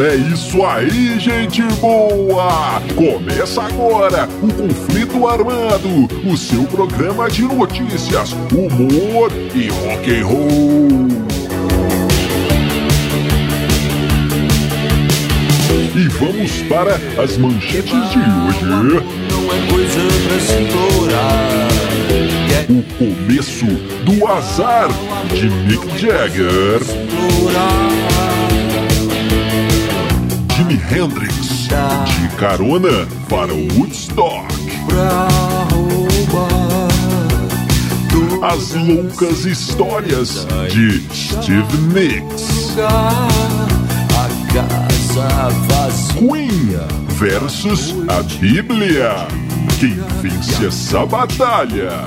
É isso aí, gente boa! Começa agora o Conflito Armado, o seu programa de notícias, humor e rock and roll. E vamos para as manchetes de hoje. Não é coisa pra se implorar. O começo do azar de Mick Jagger, Jimi Hendrix, de carona para o Woodstock. As loucas histórias de Steve Nicks. a casa vazia. Queen versus a Bíblia. Quem vence essa batalha?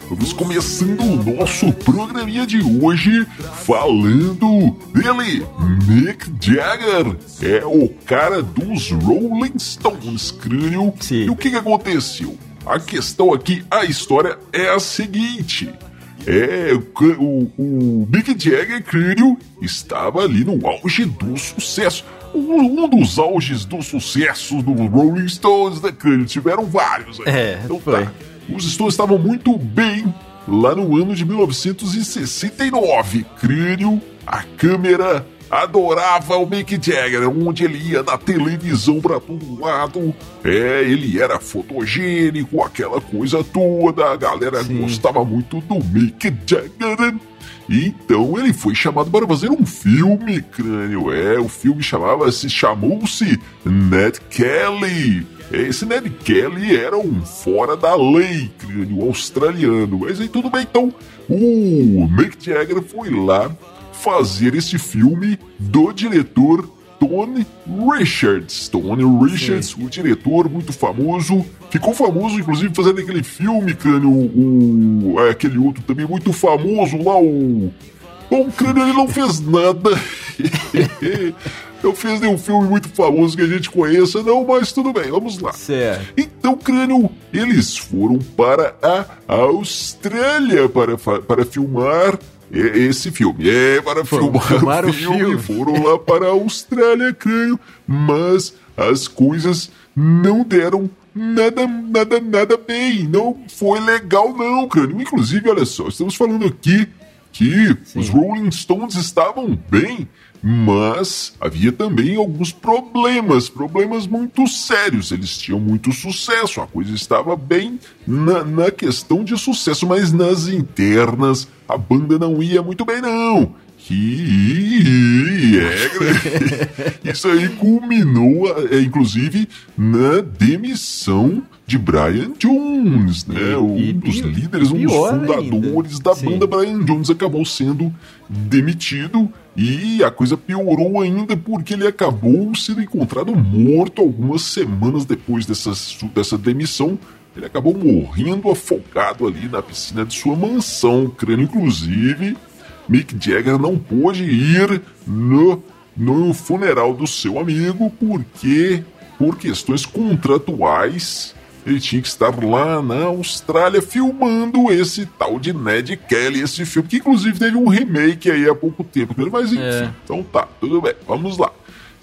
Vamos começando o nosso programinha de hoje falando dele, Mick Jagger. É o cara dos Rolling Stones, crânio. Sim. E o que, que aconteceu? A questão aqui, a história é a seguinte. É, o, o, o Mick Jagger, crânio, estava ali no auge do sucesso. Um, um dos auges do sucesso do Rolling Stones, né, crânio? Tiveram vários aí. É, Então foi. tá. Os Stones estavam muito bem lá no ano de 1969. Crânio, a câmera adorava o Mick Jagger, onde ele ia na televisão pra todo lado. É, ele era fotogênico, aquela coisa toda. A galera Sim. gostava muito do Mick Jagger. Então ele foi chamado para fazer um filme, crânio. É, o filme chamava-se, chamou-se Ned Kelly. Esse Ned Kelly era um fora da lei, crânio australiano. Mas aí tudo bem, então o Mick Jagger foi lá fazer esse filme do diretor Tony Richards. Tony Richards, o diretor muito famoso, ficou famoso inclusive fazendo aquele filme, crânio, o, é, aquele outro também muito famoso lá, o. Bom, o crânio ele não fez nada. não fez nenhum filme muito famoso que a gente conheça, não, mas tudo bem, vamos lá. Certo. Então, crânio, eles foram para a Austrália para, para filmar esse filme. É, para filmar o filme. filme. Foram lá para a Austrália, crânio. Mas as coisas não deram nada, nada, nada bem. Não foi legal, não, crânio. Inclusive, olha só, estamos falando aqui que os Rolling Stones estavam bem, mas havia também alguns problemas, problemas muito sérios. Eles tinham muito sucesso, a coisa estava bem na, na questão de sucesso, mas nas internas a banda não ia muito bem, não. Que é, isso aí culminou, é, inclusive, na demissão de Brian Jones, né? E- um e dos pior- líderes, um dos fundadores ainda. da Sim. banda Brian Jones acabou sendo demitido e a coisa piorou ainda porque ele acabou sendo encontrado morto algumas semanas depois dessa, dessa demissão. Ele acabou morrendo afogado ali na piscina de sua mansão, crânio inclusive. Mick Jagger não pôde ir no, no funeral do seu amigo porque, por questões contratuais, ele tinha que estar lá na Austrália filmando esse tal de Ned Kelly, esse filme, que inclusive teve um remake aí há pouco tempo. Mas enfim, É. então tá, tudo bem, vamos lá.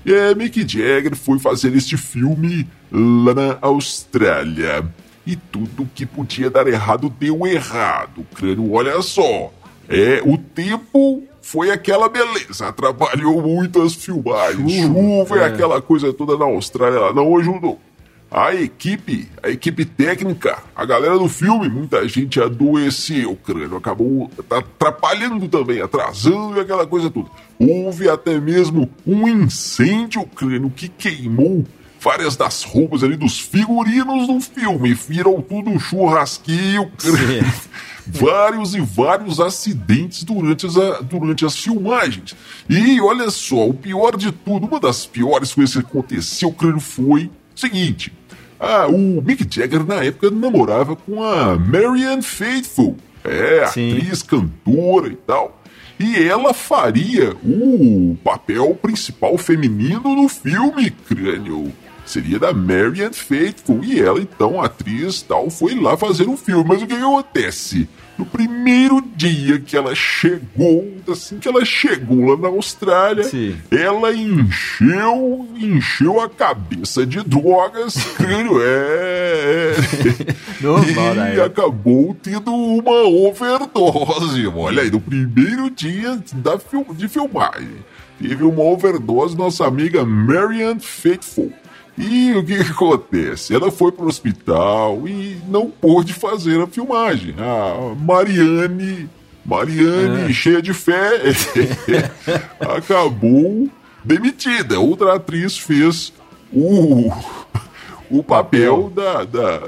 E é, Mick Jagger foi fazer este filme lá na Austrália. E tudo que podia dar errado deu errado. Crânio, olha só. É, o tempo foi aquela beleza, atrapalhou muito as filmagens. Chuva, e é. aquela coisa toda na Austrália lá não ajudou. A equipe, a equipe técnica, a galera do filme, muita gente adoeceu, crânio, acabou atrapalhando também, atrasando e aquela coisa toda. Houve até mesmo um incêndio, crânio, que queimou várias das roupas ali dos figurinos do filme, virou tudo churrasquinho, crânio. vários e vários acidentes durante as, durante as filmagens. E olha só, o pior de tudo, uma das piores coisas que aconteceu, creio, foi o seguinte. Ah, o Mick Jagger na época namorava com a Marianne Faithfull. É, Sim. atriz, cantora e tal. E ela faria o papel principal feminino no filme, crânio. Seria da Marianne Faithfull. E ela, então, atriz tal, foi lá fazer um filme. Mas o que, que acontece? No primeiro dia que ela chegou, assim que ela chegou lá na Austrália, Sim. ela encheu, encheu a cabeça de drogas, crânio, é. Normal, e né? acabou tendo uma overdose. Olha aí, no primeiro dia da de filmagem. Teve uma overdose nossa amiga Marianne Faithfull. E o que, que acontece? Ela foi para o hospital e não pôde fazer a filmagem. A Mariane, Mariane, Ah. cheia de fé, acabou demitida. Outra atriz fez o, o papel da, da,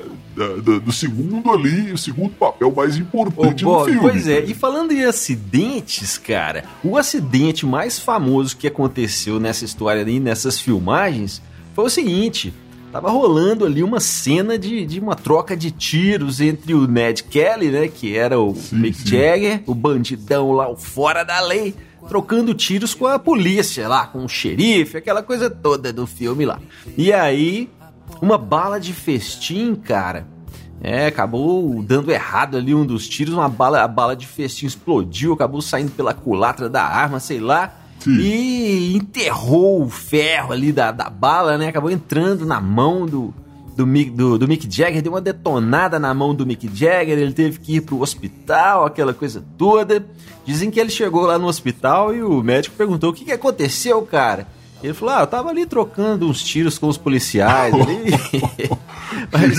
do segundo ali, o segundo papel mais Ô, importante do Bob, filme. pois é, e falando em acidentes, cara, o acidente mais famoso que aconteceu nessa história aí, nessas filmagens, foi o seguinte: tava rolando ali uma cena de, de uma troca de tiros entre o Ned Kelly, né, que era o Sim, Mick sim. Jagger, o bandidão lá, o fora da lei, trocando tiros com a polícia lá, com o xerife, aquela coisa toda do filme lá. E aí, uma bala de festim, cara. É, acabou dando errado ali um dos tiros, uma bala, a bala de festim explodiu, acabou saindo pela culatra da arma, sei lá. Sim. E enterrou o ferro ali da, da bala, né? Acabou entrando na mão do, do, Mick, do, do Mick Jagger, deu uma detonada na mão do Mick Jagger, ele teve que ir pro hospital, aquela coisa toda. Dizem que ele chegou lá no hospital e o médico perguntou: o que, que aconteceu, cara? Ele falou: Ah, eu tava ali trocando uns tiros com os policiais ali. mas,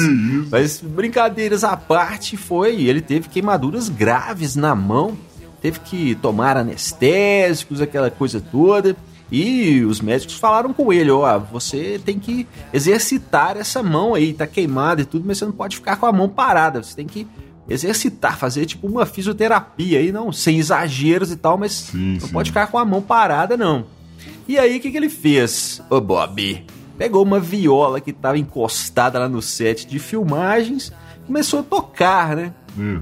mas brincadeiras à parte, foi. Ele teve queimaduras graves na mão, teve que tomar anestésicos, aquela coisa toda. E os médicos falaram com ele: Ó, você tem que exercitar essa mão aí, tá queimada e tudo, mas você não pode ficar com a mão parada, você tem que exercitar, fazer tipo uma fisioterapia aí, não, sem exageros e tal, mas Sim, não sim. pode ficar com a mão parada, não. E aí, o que, que ele fez, ô Bob? Pegou uma viola que estava encostada lá no set de filmagens, começou a tocar, né?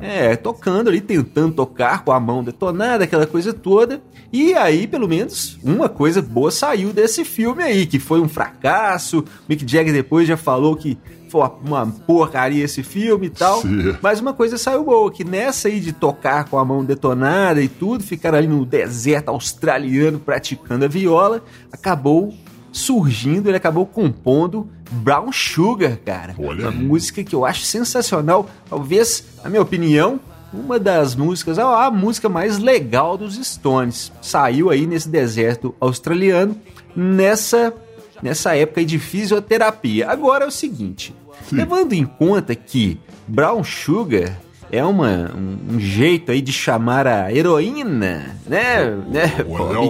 É, tocando ali, tentando tocar com a mão detonada, aquela coisa toda. E aí, pelo menos, uma coisa boa saiu desse filme aí, que foi um fracasso. Mick Jagger depois já falou que foi uma porcaria esse filme e tal. Sim. Mas uma coisa saiu boa, que nessa aí de tocar com a mão detonada e tudo, ficar ali no deserto australiano praticando a viola, acabou surgindo, ele acabou compondo Brown Sugar, cara. Olha uma aí. música que eu acho sensacional, talvez, na minha opinião, uma das músicas, a, música mais legal dos Stones. Saiu aí nesse deserto australiano, nessa nessa época de fisioterapia. Agora é o seguinte, levando em conta que Brown Sugar é uma, um, um jeito aí de chamar a heroína, né? né?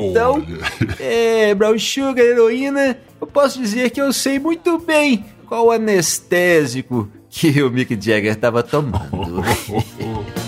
Então, é, Brown Sugar, heroína, eu posso dizer que eu sei muito bem qual anestésico que o Mick Jagger estava tomando.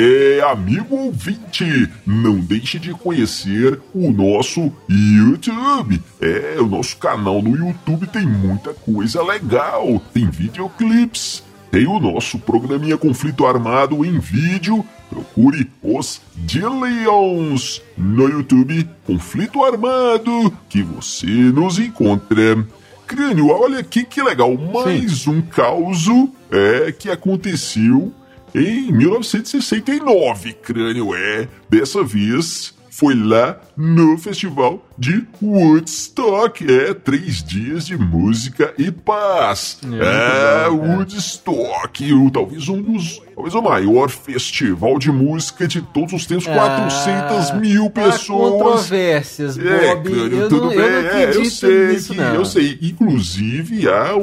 É, amigo ouvinte, não deixe de conhecer o nosso YouTube. É, o nosso canal no YouTube tem muita coisa legal. Tem videoclips, tem o nosso programinha Conflito Armado em vídeo. Procure os Dillions no YouTube Conflito Armado que você nos encontra. Crânio, olha aqui que legal, mais um caso é que aconteceu em 1969, crânio é. Dessa vez foi lá no festival de Woodstock. É, três dias de música e paz. É, cara. Woodstock, o, talvez um dos, talvez o maior festival de música de todos os tempos. 400 mil pessoas. controvérsias, É, Bob. Cânio, eu, tudo não, bem, eu é, eu sei nisso, que, eu sei. Inclusive, há um,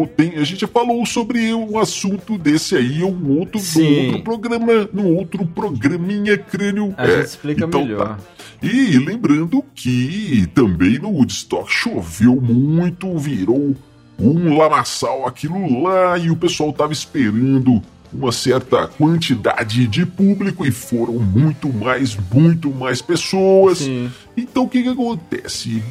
um- tem, a gente já falou sobre um assunto desse aí, um outro, num outro programa, num outro programinha crânio. A gente explica então melhor. Tá. E lembrando que também no Woodstock choveu muito, virou um lamaçal aquilo lá e o pessoal tava esperando uma certa quantidade de público e foram muito mais, muito mais pessoas. Sim. Então o que que acontece?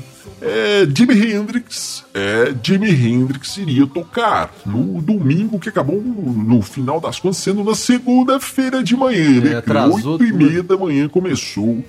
É, Jimi Hendrix, é, Jimi Hendrix iria tocar no domingo que acabou no final das contas sendo na segunda-feira de manhã, né? É, Oito e meia da manhã começou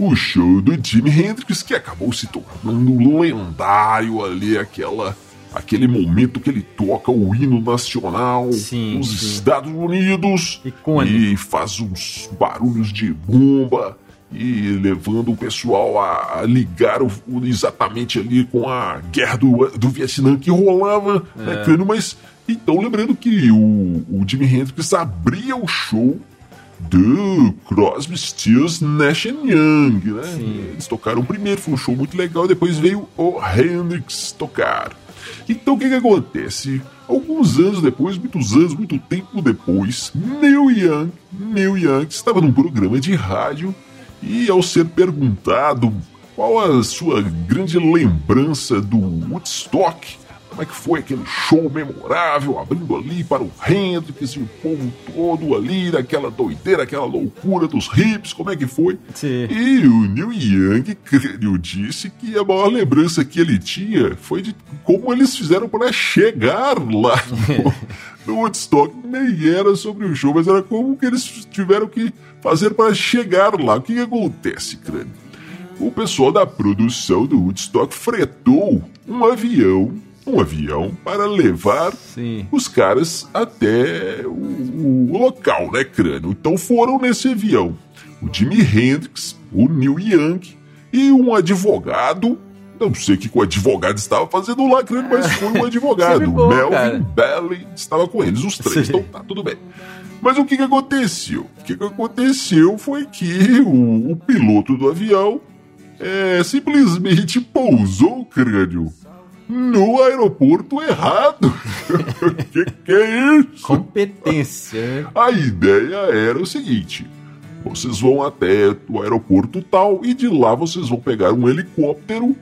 o show do Jimi Hendrix que acabou se tornando lendário ali aquela aquele momento que ele toca o hino nacional Sim, nos sim. Estados Unidos Icônico. e faz uns barulhos de bomba e levando o pessoal a, ligar o- exatamente ali com a guerra do, do Vietnã que rolava, É. né? Mas então lembrando que o, o Jimi Hendrix abria o show do Crosby, Stills, Nash Young, né? Sim. Eles tocaram primeiro, foi um show muito legal, depois veio o Hendrix tocar. Então o que que acontece? Alguns anos depois, muitos anos, muito tempo depois, Neil Young, Neil Young estava num programa de rádio e ao ser perguntado qual a sua grande lembrança do Woodstock, como é que foi aquele show memorável, abrindo ali para o Hendrix e o povo todo ali, naquela doideira, aquela loucura dos hips, como é que foi? Sim. E o Neil Young, creio, disse que a maior lembrança que ele tinha foi de como eles fizeram para chegar lá no, no Woodstock. Nem era sobre o show, mas era como que eles tiveram que fazer para chegar lá. O que, que acontece, crânio? O pessoal da produção do Woodstock fretou um avião, um avião para levar Sim. os caras até o, o local, né, crânio? Então foram nesse avião o Jimi Hendrix, o Neil Young e um advogado. Não sei o que o advogado estava fazendo lá, crânio, mas foi um advogado. Bom, Melvin cara. Belly estava com eles, os três. Sim. Então tá tudo bem. Mas o que, que aconteceu? O que, que aconteceu foi que o, o piloto do avião é, simplesmente pousou o crânio no aeroporto errado. O que, que é isso? Competência? A ideia era o seguinte: vocês vão até o aeroporto tal e de lá vocês vão pegar um helicóptero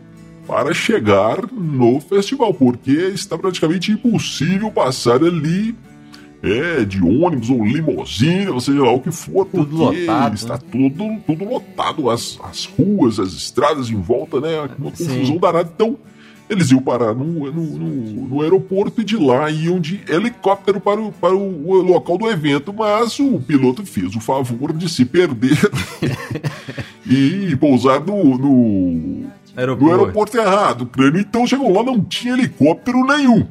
para chegar no festival, porque está praticamente impossível passar ali é, de ônibus ou limusine, ou seja lá o que for, Tudo porque lotado, está né? tudo, tudo lotado, as, as ruas, as estradas em volta, né? Uma Sim. confusão danada. Então, eles iam parar no, no, no- no aeroporto e de lá iam de helicóptero para o, para o, local do evento, mas o piloto fez o favor de se perder e pousar no, no, Aeroporto. no aeroporto errado, crânio. Então chegou lá, não tinha helicóptero nenhum.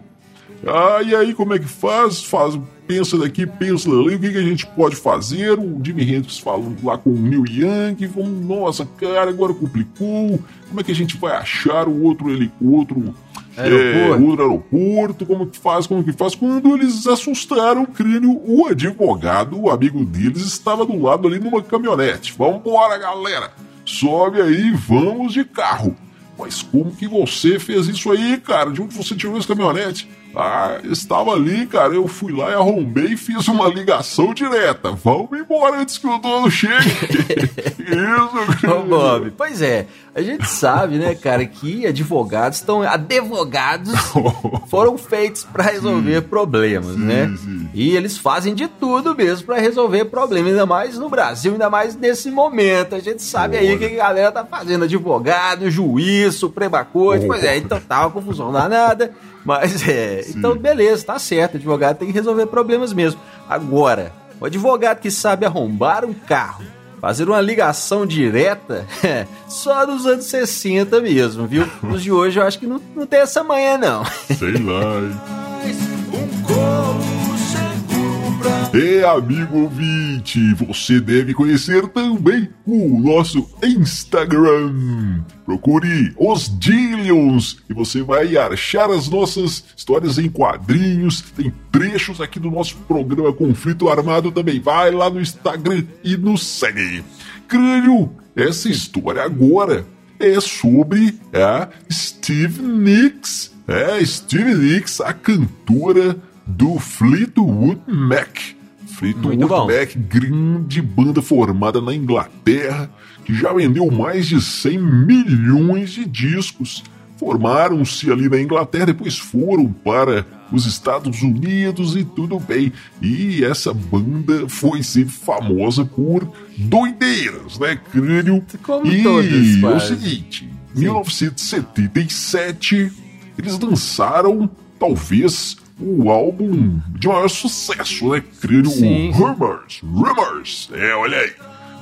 Ah, e aí como é que faz? Faz, pensa daqui, pensa dali, o que, que a gente pode fazer? O Jimi Hendrix falando lá com o Neil Young, vamos, nossa, cara, agora complicou. Como é que a gente vai achar o outro, o outro Aeroporto. é, outro aeroporto? Como que faz? Como que faz? Quando eles assustaram o crânio, o advogado, o amigo deles, estava do lado ali numa caminhonete. Vambora, galera! Sobe aí, vamos de carro. Mas como que você fez isso aí, cara? De onde você tirou esse caminhonete? Ah, estava ali, cara. Eu fui lá e arrombei e fiz uma ligação direta. Vamos embora antes que o dono chegue. isso, Ô, Bob, pois é, a gente sabe, né, cara, que advogados estão. Advogados foram feitos para resolver problemas, né? sim. E eles fazem de tudo mesmo para resolver problemas, ainda mais no Brasil, ainda mais nesse momento. A gente sabe aí o que a galera tá fazendo: advogado, juiz, Suprema Corte. Pois é, então tá uma confusão danada. Mas é, então beleza, tá certo. Advogado tem que resolver problemas mesmo. Agora, o advogado que sabe arrombar um carro Fazer uma ligação direta, só nos anos 60 mesmo, viu? Nos de hoje eu acho que não, não tem essa manhã, não. Sei lá, E amigo ouvinte, você deve conhecer também o nosso Instagram. Procure os Dillions e você vai achar as nossas histórias em quadrinhos. Tem trechos aqui do nosso programa Conflito Armado também. Vai lá no Instagram e nos segue. Crânio, essa história agora é sobre a Steve Nicks. É, Steve Nicks, a cantora do Fleetwood Mac. Bom. Mac, grande banda formada na Inglaterra, que já vendeu mais de 100 milhões de discos. formaram-se ali na Inglaterra, depois foram para os Estados Unidos e tudo bem. E essa banda foi sempre famosa por doideiras, né, crânio? Como e todas, é o seguinte, 1977, eles lançaram talvez o álbum de maior sucesso, né, crânio? Sim. O Rumors, Rumors. É, olha aí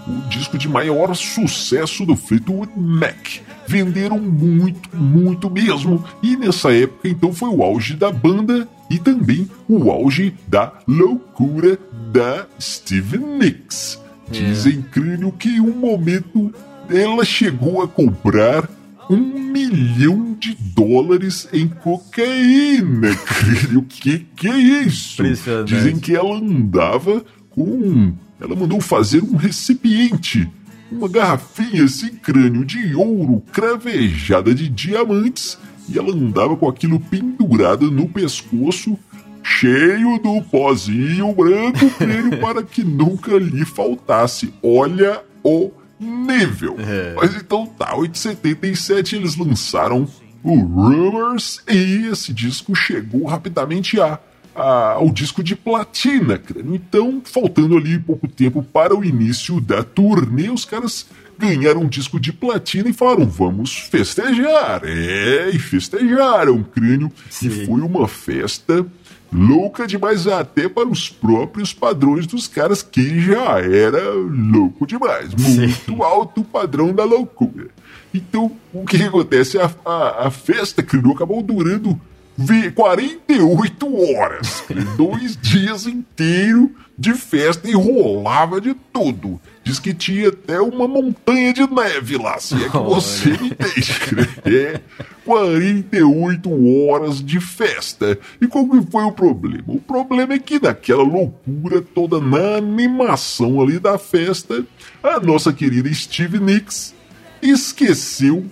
o disco de maior sucesso do Fleetwood Mac. Venderam muito, muito mesmo. E nessa época, então, foi o auge da banda e também o auge da loucura da Stevie Nicks. Dizem, crânio, que um momento ela chegou a comprar um milhão de dólares em cocaína, crânio. Que que é isso? Dizem que ela andava com ela mandou fazer um recipiente, uma garrafinha sem crânio de ouro cravejada de diamantes, e ela andava com aquilo pendurado no pescoço, cheio do pozinho branco crânio para que nunca lhe faltasse. Olha o nível. Mas então tá, 877 eles lançaram o Rumors e esse disco chegou rapidamente a a- ao disco de platina, crânio. Então, faltando ali pouco tempo para o início da turnê, os caras ganharam um disco de platina e falaram: vamos festejar. É, e festejaram, crânio. Sim. E foi uma festa louca demais até para os próprios padrões dos caras, que já era louco demais. Muito alto o padrão da loucura. Então, o que, que acontece? A, a, a festa, crânio, acabou durando vi- 48 horas. Dois dias inteiros de festa e rolava de tudo. Diz que tinha até uma montanha de neve lá, se é que você me né? É 48 horas de festa. E qual que foi o problema? O problema é que naquela loucura toda, na animação ali da festa, a nossa querida Steve Nicks esqueceu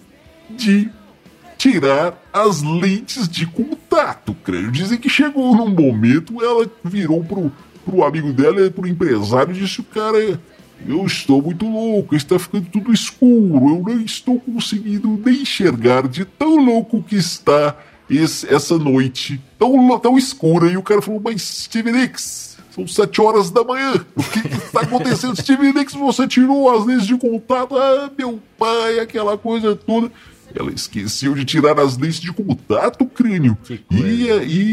de tirar as lentes de contato, creio. Dizem que chegou num momento, ela virou pro, pro amigo dela, pro empresário, e disse: O cara, eu estou muito louco, está ficando tudo escuro, eu não estou conseguindo nem enxergar de tão louco que está esse- essa noite, tão, tão escura. E o cara falou: Mas Steve Nicks. São sete horas da manhã. O que está acontecendo? Steve Nicks, você tirou as lentes de contato. Ah, meu pai, aquela coisa toda. Ela esqueceu de tirar as lentes de contato, crânio. E,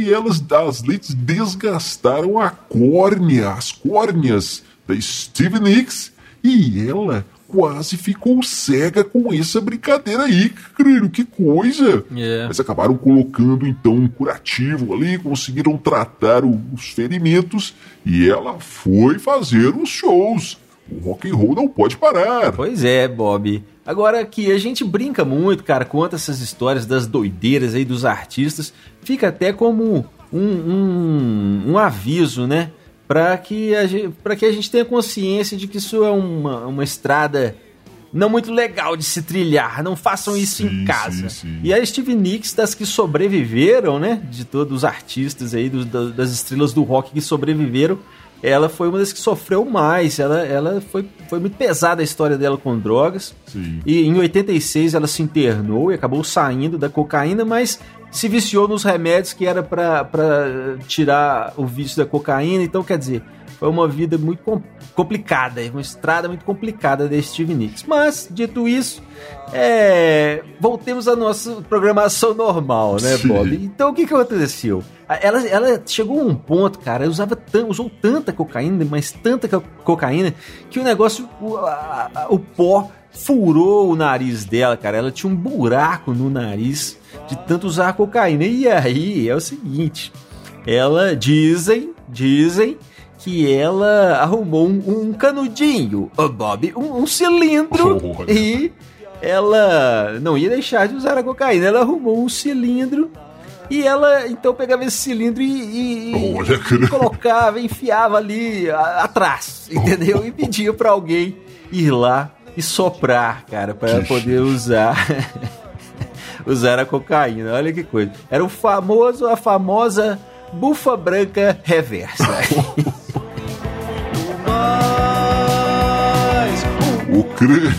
e elas, as lentes desgastaram a córnea, as córneas da Steve Nicks. E ela quase ficou cega com essa brincadeira aí, crânio. Que coisa! É. Mas acabaram colocando então um curativo ali, conseguiram tratar os ferimentos e ela foi fazer os shows. O rock and roll não pode parar. Pois é, Bob. Agora que a gente brinca muito, cara, conta essas histórias das doideiras aí dos artistas, fica até como um, um, um aviso, né? Para que, a gente- que a gente tenha consciência de que isso é uma, uma estrada não muito legal de se trilhar. Não façam isso Sim, em casa. sim, sim. E a Steve Nicks, das que sobreviveram, né? De todos os artistas aí, da- das estrelas do rock que sobreviveram, ela foi uma das que sofreu mais. Ela, ela foi, foi muito pesada a história dela com drogas. Sim. E em 86 ela se internou e acabou saindo da cocaína, mas se viciou nos remédios que era pra tirar o vício da cocaína. Então, quer dizer, foi uma vida muito com- complicada, uma estrada muito complicada da Steve Nicks. Mas, dito isso, é, voltemos à nossa programação normal, né, Sim. Bob? Então, o que, que aconteceu? Ela, ela chegou a um ponto, cara, usava usou tanta cocaína, mas tanta co- cocaína, que o negócio, o, a- a- o pó furou o nariz dela, cara. Ela tinha um buraco no nariz de tanto usar cocaína. E aí é o seguinte: ela dizem, dizem que ela arrumou um, um canudinho, ô Bob, um, um cilindro Olha. e ela não ia deixar de usar a cocaína. Ela arrumou um cilindro e ela então pegava esse cilindro e, e- e Olha, colocava, enfiava ali a- atrás, entendeu? E pedia pra alguém ir lá e soprar, cara, para poder usar usar a cocaína. Olha que coisa. Era o famoso, a famosa bufa branca reversa. crânio.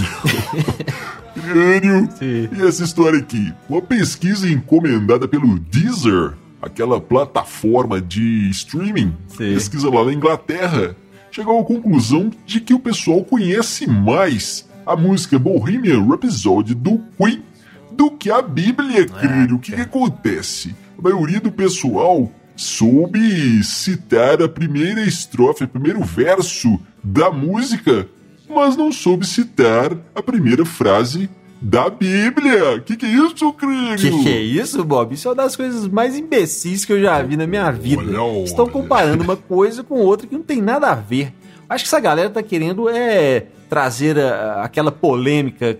crânio. Sim. E essa história aqui? Uma pesquisa encomendada pelo Deezer, aquela plataforma de streaming, Sim. pesquisa lá na Inglaterra, chegou à conclusão de que o pessoal conhece mais a música Bohemian Rhapsody do Queen do que a Bíblia, crânio. O que, que acontece? A maioria do pessoal soube citar a primeira estrofe, o primeiro verso da música, mas não soube citar a primeira frase da Bíblia. Que que é isso, crânio? Que que é isso, Bob? Isso é uma das coisas mais imbecis que eu já vi na minha vida. Olha, Estão comparando uma coisa com outra que não tem nada a ver. Acho que essa galera tá querendo é trazer a- aquela polêmica,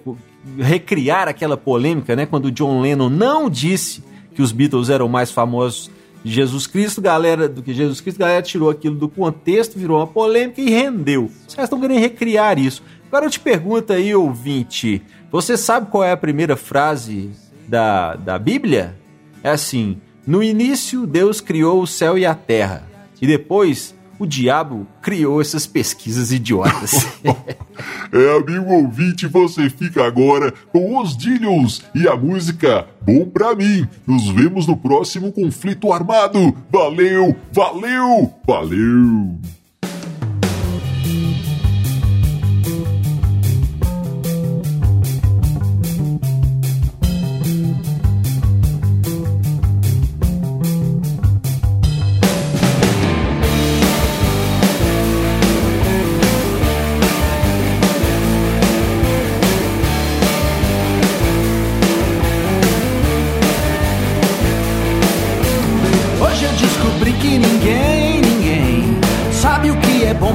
recriar aquela polêmica, né? Quando o John Lennon não disse que os Beatles eram mais famosos Jesus Cristo, galera do que Jesus Cristo, galera tirou aquilo do contexto, virou uma polêmica e rendeu. Os caras estão querendo recriar isso. Agora eu te pergunto aí, ouvinte, você sabe qual é a primeira frase da, da Bíblia? É assim: No início Deus criou o céu e a terra, e depois o diabo criou essas pesquisas idiotas. É, amigo ouvinte, você fica agora com os Dillions e a música Bom Pra Mim. Nos vemos no próximo conflito armado. Valeu, valeu, valeu.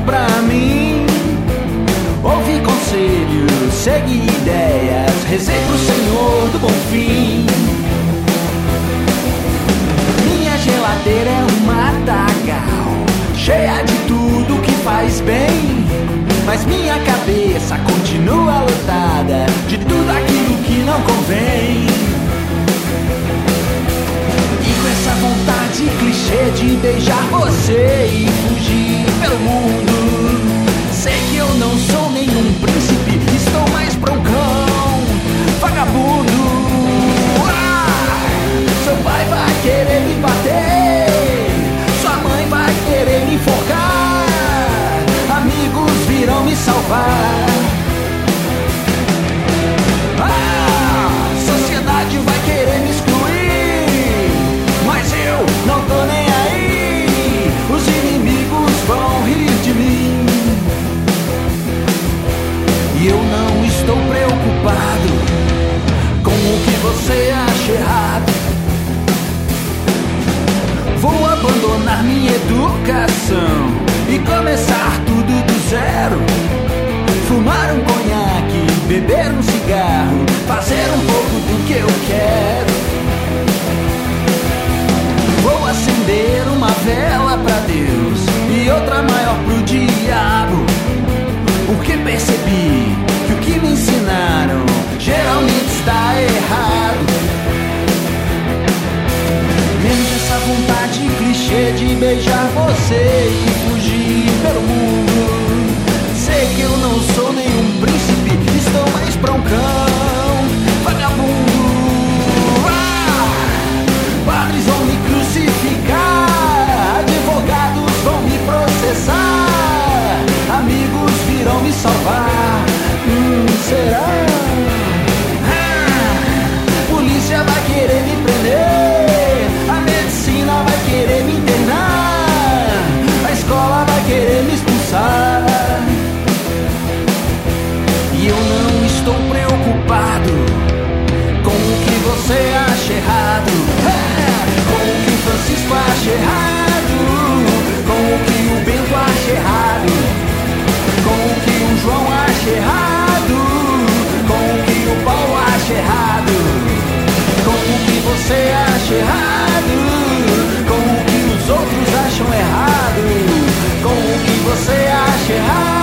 Pra mim. Ouvi conselhos, segui ideias, rezei pro Senhor do bom fim. Minha geladeira é um matagal, cheia de tudo que faz bem. Mas minha cabeça continua lotada de tudo aquilo que não convém. E com essa vontade clichê de beijar você e fugir pelo mundo. Sei que eu não sou nenhum príncipe, estou mais pra um cão vagabundo. Ah! Seu pai vai querer me bater, sua mãe vai querer me enforcar, amigos virão me salvar. Eu não estou preocupado com o que você acha errado, é, com o que Francisco acha errado, com o que o Bento acha errado, com o que o João acha errado, com o que o Paulo acha errado, com o que você acha errado, com o que os outros acham errado, com o que você acha errado.